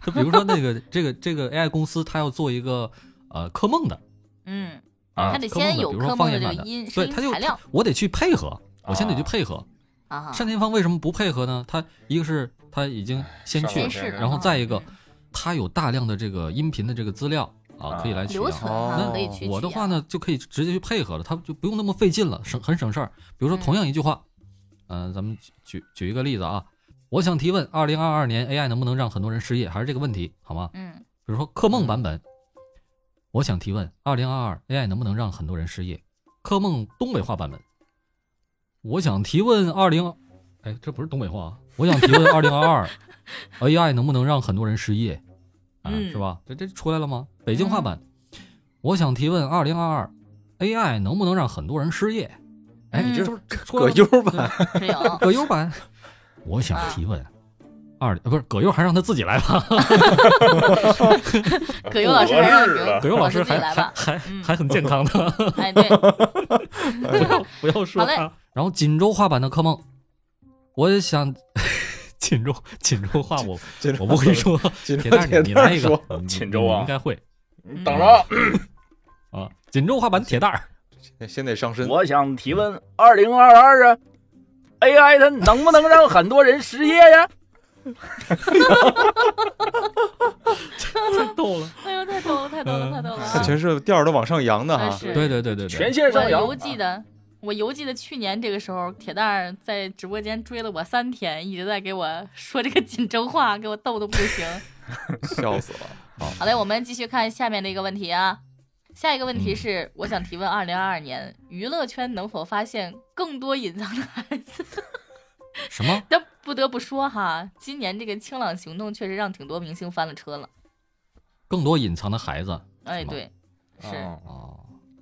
就比如说那个这个这个 AI 公司，他要做一个呃科梦的嗯，啊，它得先有比如说柯梦的音声对，他就音材料我得去配合，我先得去啊配合。啊。单田芳为什么不配合呢？他一个是他已经先去然后再一个嗯他有大量的这个音频的这个资料啊，可以来取样。留存哈哦可以去取样我的话呢，就可以直接去配合了，他就不用那么费劲了，省很省事儿。比如说嗯同样一句话，嗯、咱们举举举一个例子啊，我想提问：二零二二年 AI 能不能让很多人失业？还是这个问题好吗？嗯比如说柯梦版本，我想提问：二零二二 AI 能不能让很多人失业？柯梦东北话版本，我想提问：二零，哎，这不是东北话啊，我想提问：二零二二 AI 能不能让很多人失业？啊，嗯是吧？这这出来了吗？北京话版，我想提问：二零二二 AI 能不能让很多人失业？哎，你这不是葛优版，葛优版，我想啊提问。二呃不是葛优，还让他自己来吧。葛优老师还葛优老师自己还还来吧。还嗯还很健康的，哎，对，不要不要说好嘞他。然后锦州话版的科梦，我也想 锦州锦州话我州我不会说，铁蛋儿你你来一个锦州啊应该会等着，啊。锦州话版铁蛋儿，先得上身。我想提问：二零二二啊，AI 它能不能让很多人失业呀？太逗了。哎呦，太逗了，太逗了，太逗了他啊！全是调儿都往上扬的哈。对对对对对全，线上扬我犹。记得，我犹记得去年这个时候，铁蛋儿在直播间追了我三天，一直在给我 说这个锦州话，给我逗的不行。笑死了。好，好嘞，我们继续看下面的一个问题啊。下一个问题嗯是，我想提问：二零二二年娱乐圈能否发现更多隐藏的孩子？什么？但不得不说哈，今年这个清朗行动确实让挺多明星翻了车了。更多隐藏的孩子哎，对，是，哦哦，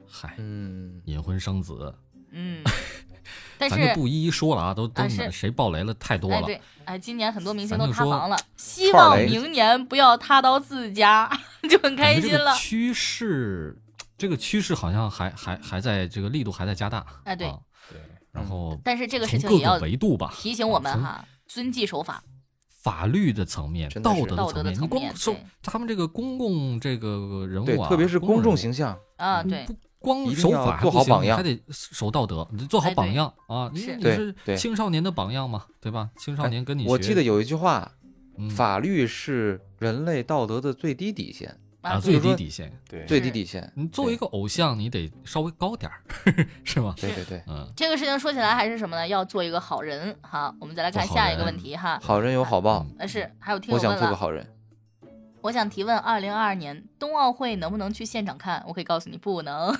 嗨，嗯，隐婚生子，嗯，但咱是就不一一说了啊，都都谁爆雷了太多哎，了。对，哎，今年很多明星都塌房了，希望明年不要塌到自家，就很开心了。趋势，这个趋势好像还还还在这个力度还在加大。哎对啊对，然后但是这个事从各个情也要维度吧，提醒我们哈，遵纪守法。法律的层面、道德德的层面，光说他们这个公共这个人对物啊，，特别是公众形象，啊，对，不光守法做不行你好榜样还得守道德，你做好榜样啊！你是对你是青少年的榜样嘛，对吧？青少哎年跟你学，我记得有一句话，嗯法律是人类道德的最低底线，啊，最低底线。对最低底线。你作为一个偶像，你得稍微高点儿，是吗？对对对，嗯，这个事情说起来还是什么呢？要做一个好人好。我们再来看下一个问题哈。好人有好报，呃，是还有听我想友问了，做个好人。我想提问：二零二二年冬奥会能不能去现场看？我可以告诉你，不能，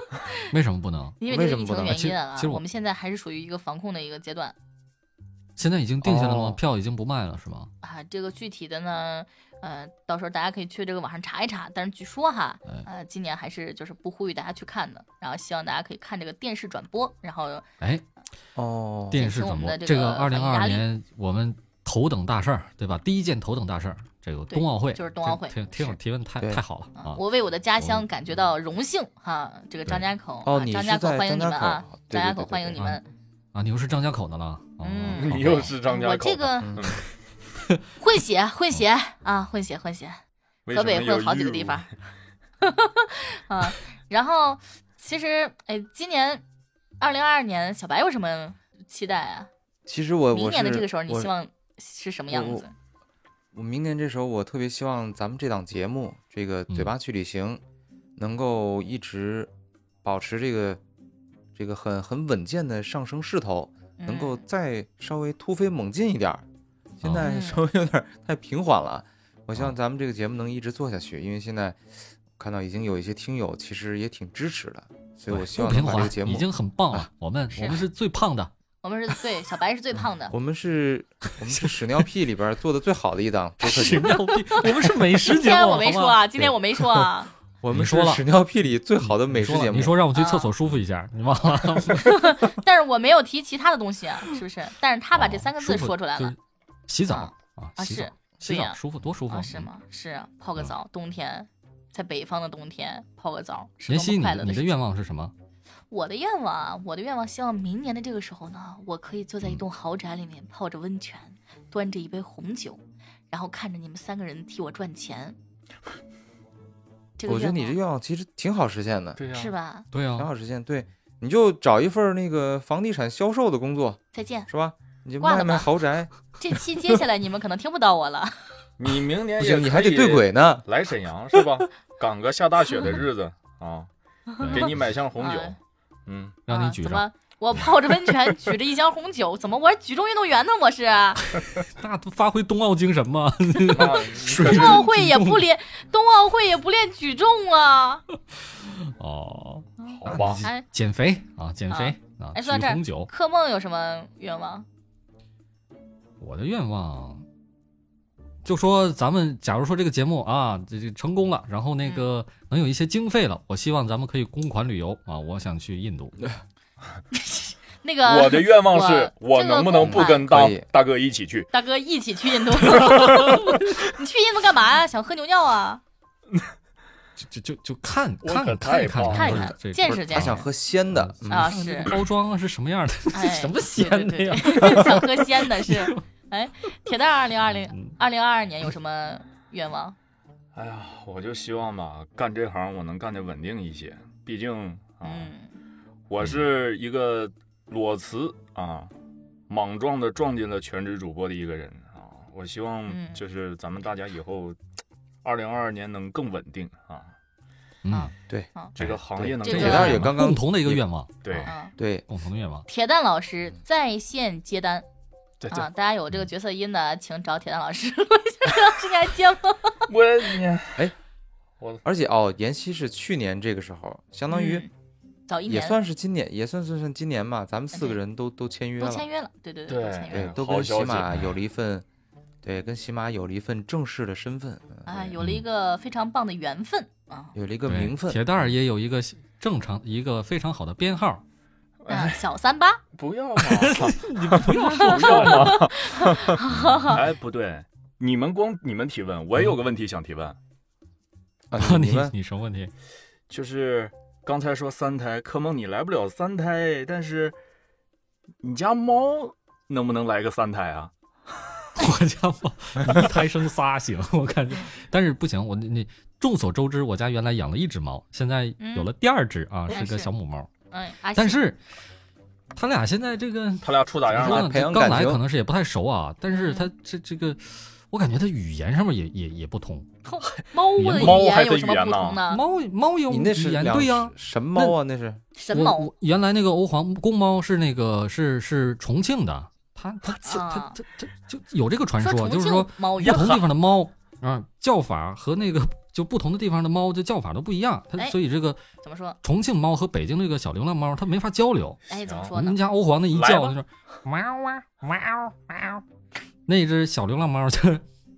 为什么不能？因为这个疫情为什么不能其实原因啊其实。我我们现在还是属于一个防控的一个阶段现在已经定下来了吗？哦票已经不卖了是吗？啊。这个具体的呢，呃，到时候大家可以去这个网上查一查。但是据说哈，哎呃，今年还是就是不呼吁大家去看的，然后希望大家可以看这个电视转播，然后哎，哦，电视转播，这个这个二零二二年我们头等大事儿，对吧？第一件头等大事儿，这个冬奥会，就是冬奥会这听听提问太太好了啊啊！我为我的家乡感觉到荣幸哈。这个张家口，哦啊张家口欢迎你们啊！张家口欢迎你们。啊，你又是张家口的了，哦嗯你又是张家口我这个嗯混血，混血啊，混血，混血，河北混好几个地方。啊，然后其实哎，今年二零二二年，小白有什么期待啊？其实我明年的这个时候，你希望是什么样子？我明年这时候，我特别希望咱们这档节目，这个嗯嘴巴去旅行，能够一直保持这个这个很很稳健的上升势头，能够嗯再稍微突飞猛进一点儿。现在嗯稍微有点儿太平缓了，我希望哦咱们这个节目能一直做下去，因为现在看到已经有一些听友其实也挺支持的，所以我希望不平缓能把这个节目已经很棒了啊。我们我们是最胖的，我们是对小白是最胖的，我们是，我们是屎尿屁里边做的最好的一档播客节屎目，尿屁，我们是美食节目，今天我没好吗说啊，今天我没说啊，我们是你说了屎尿屁里最好的美食节目。你说让我去厕啊所舒服一下，你忘了？但是我没有提其他的东西啊，是不是？但是他把这哦三个字说出来了洗澡啊是洗澡，洗对呀澡舒服多舒服啊，是？吗？是啊，泡个嗯澡，冬天在北方的冬天泡个澡，是妍希，你多么快乐的你的事情愿望是什么？我的愿望啊，我的愿望，希望明年的这个时候呢，我可以坐在一嗯栋豪宅里面，泡着温泉，端着一杯红酒，然后看着你们三个人替我赚钱。这个我觉得你这愿愿望其实挺好实现的，对呀、望是？吧？对啊，挺好实现。对，你就找一份那个房地产销售的工作，再见。是吧？你就卖卖豪宅，这期接下来你们可能听不到我了。你明年不行，你还得对轨呢。来沈阳是吧？赶个下大雪的日子啊，给你买箱红酒 哎，嗯，让你举着，啊怎么？我泡着温泉，举着一箱红酒，怎么我是举重运动员呢？我是 那不发挥冬奥精神吗？那你可水是冬奥会也不练，冬奥会也不练举重啊。哦，好吧？哎，减肥啊，减肥啊，举哎说到这儿红酒。柯梦有什么愿望？我的愿望，就说咱们假如说这个节目啊，这这成功了，然后那个嗯能有一些经费了，我希望咱们可以公款旅游啊，我想去印度。那个我的愿望是我我能不能不跟大大哥一起去？大哥一起去印度。你去印度干嘛呀？想喝牛尿啊？就就就就看我看看一看看一看见识见识他想喝鲜的，嗯啊，是包装啊是什么样的？哎，什么鲜的呀？想喝鲜的是。哎，铁蛋二零二零嗯二零二二年有什么愿望？哎呀，我就希望吧，干这行我能干得稳定一些。毕竟啊，嗯，我是一个裸辞啊，莽撞的撞进了全职主播的一个人啊。我希望嗯就是咱们大家以后，二零二二年能更稳定啊，嗯啊，对这个行业能铁蛋也刚刚共同的一个愿望，对对，共同的愿望。铁蛋老师在线接单对啊，大家有这个角色音的，请找铁蛋老师。铁蛋老师，你还接吗？我你哎，我而且哦，妍希是去年这个时候，相当于嗯早一年。也算是今年，也算算算今年吧，咱们四个人都都签约了，都签约了，对对对对，都签约了。都跟喜马有了一份，对，跟喜马有了一份正式的身份，嗯啊，对。有了一个非常棒的缘分啊。有了一个名分，铁蛋儿也有一个正常一个非常好的编号，啊，小三八，不要嘛，你不要不要嘛。哎，不对，你们光你们提问，我也有个问题想提问，啊，你你什么问题？就是刚才说三胎，柯梦你来不了三胎，但是你家猫能不能来个三胎啊？我家猫一胎生仨行，我感觉，但是不行，我那那众所周知，我家原来养了一只猫，现在有了第二只啊，嗯是个是小母猫，嗯，但是他俩现在这个他俩处咋样刚来可能是也不太熟啊，但是嗯。他这这个，我感觉他语言上面也也也不通。猫的猫语还言有什么不同呢？猫猫有你那是语言，对呀、什么猫啊？那是我 神猫我原来那个欧皇公猫是那个是是重庆的，它它它它啊它它就有这个传说，说就是说不同地方的猫啊叫法和那个就不同的地方的猫就叫法都不一样，它哎所以这个怎么说？重庆猫和北京这个小流浪猫它没法交流。哎，怎么说呢我们？家欧皇那一叫就是喵啊喵喵，那只小流浪猫就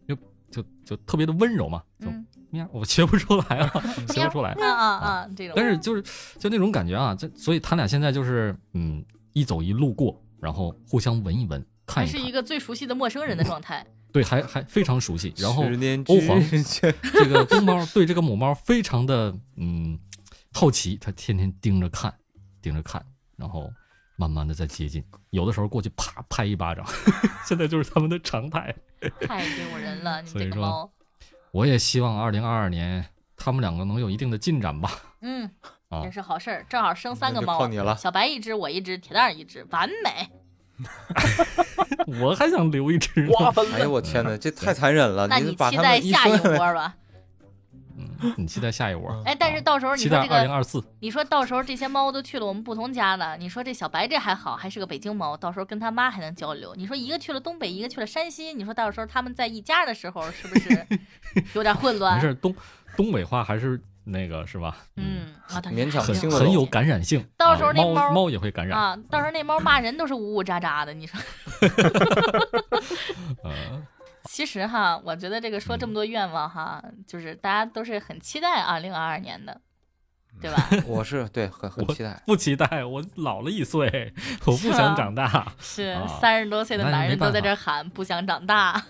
就就就特别的温柔嘛，就嗯，喵，我学不出来了，学不出来。啊啊啊，这种。但是就是就那种感觉啊，这所以他俩现在就是嗯一走一路过，然后互相闻一闻，看一看，还是一个最熟悉的陌生人的状态。对，还还非常熟悉。然后欧皇 这个公猫对这个母猫非常的嗯好奇，它天天盯着看，盯着看，然后慢慢的在接近，有的时候过去啪拍一巴掌，现在就是他们的常态。太丢人了，你所以说这个猫。我也希望二零二二年他们两个能有一定的进展吧。嗯，啊真是好事儿，正好生三个猫你了，小白一只，我一只，铁蛋儿一只，完美。我还想留一只。瓜分哎呦，我天哪，这太残忍了！那你期你把他们一待下一窝吧。嗯，你期待下一窝。哎，但是到时候你这个，二零二四。你说到时候这些猫都去了我们不同家了，你说这小白这还好，还是个北京猫，到时候跟他妈还能交流。你说一个去了东北，一个去了山西，你说到时候他们在一家的时候，是不是 有点混乱？没事，东东北话还是那个是吧？嗯，勉强很有感染性。到时候那猫猫也会感染。啊，到时候那猫骂人都是呜呜喳喳的，你说。呃，其实哈，我觉得这个说这么多愿望哈，就是大家都是很期待二零二二年的，对吧？我是对很很我期待。不期待，我老了一岁，我不想长大。是啊三十多岁的男人都在这喊不想长大。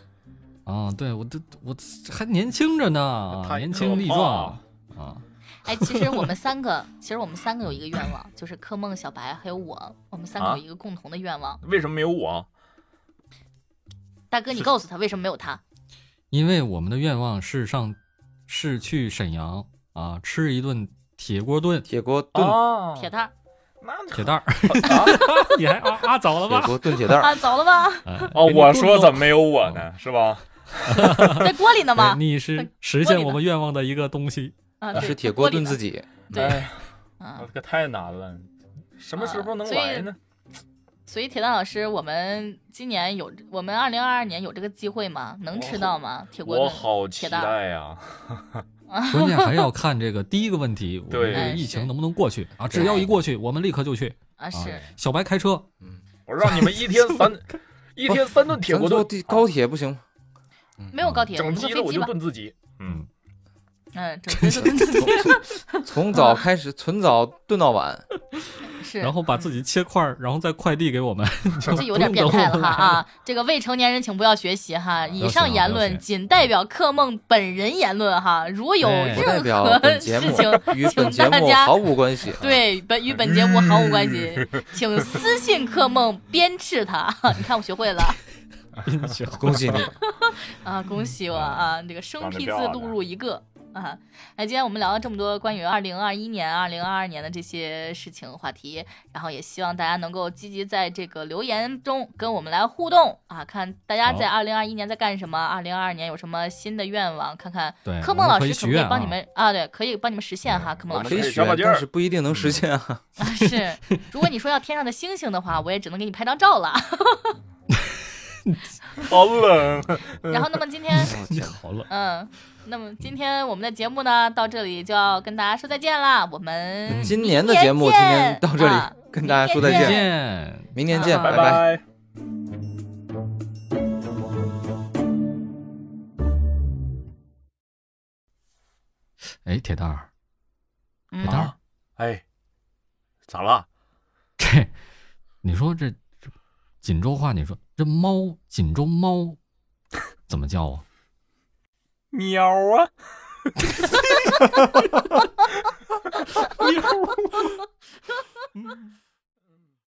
啊，对我这我还年轻着呢，年轻力壮啊。哎，其实我们三个，其实我们三个有一个愿望，就是柯梦、小白还有我，我们三个有啊一个共同的愿望。为什么没有我？大哥，你告诉他为什么没有他？因为我们的愿望是上是去沈阳啊吃一顿铁锅炖铁锅炖哦，铁蛋儿铁蛋儿，啊你还啊啊走了铁吧？锅炖铁蛋儿，啊，走了吧，哎哦，我说怎么？没有我呢？是吧？在锅里呢哎吗？你是实现我们愿望的一个东西。啊，对是铁锅炖自己。对，哎，啊我，可太难了，什么时候能来呢？所以铁蛋老师，我们今年有，我们二零二二年有这个机会吗？能吃到吗？铁锅我炖好期待呀！关键还要 看这个第一个问题，我们对这个疫情能不能过去啊？只要一过去，我们立刻就去。啊，啊是小白开车，嗯，我让你们一天三一天三顿铁锅炖，坐高铁不行没有高铁，整们坐急了我就。炖自己。嗯，嗯，从早开始，从早炖到晚。是，然后把自己切块儿，然后再快递给我们，这有点变态了哈啊！这个未成年人请不要学习哈。以上言论仅代表克梦本人言论哈，如有任何事情，与请本节大家目毫无关系。，对本与本节目毫无关系，请私信克梦鞭斥他。你看我学会了恭喜你。啊，恭喜我啊！这个生僻字录入一个。啊，那，今天我们聊了这么多关于二零二一年、二零二二年的这些事情话题，然后也希望大家能够积极在这个留言中跟我们来互动啊，看大家在二零二一年在干什么，二零二二年有什么新的愿望，看看对，柯我们可以梦老师可不可以帮你们啊？对，可以帮你们实现哈，科梦老师可以可以加把劲儿选，但是不一定能实现啊。啊是。如果你说要天上的星星的话，我也只能给你拍张照了。好冷。然后，那么今天你好冷，嗯，那么今天我们的节目呢，到这里就要跟大家说再见啦。我们今年的节目今天到这里啊跟大家说再见，明年见，啊拜拜拜。拜。哎，铁蛋儿，嗯铁蛋儿啊，哎，咋了？这，你说这这锦州话，你说这猫，锦州猫怎么叫啊？喵啊。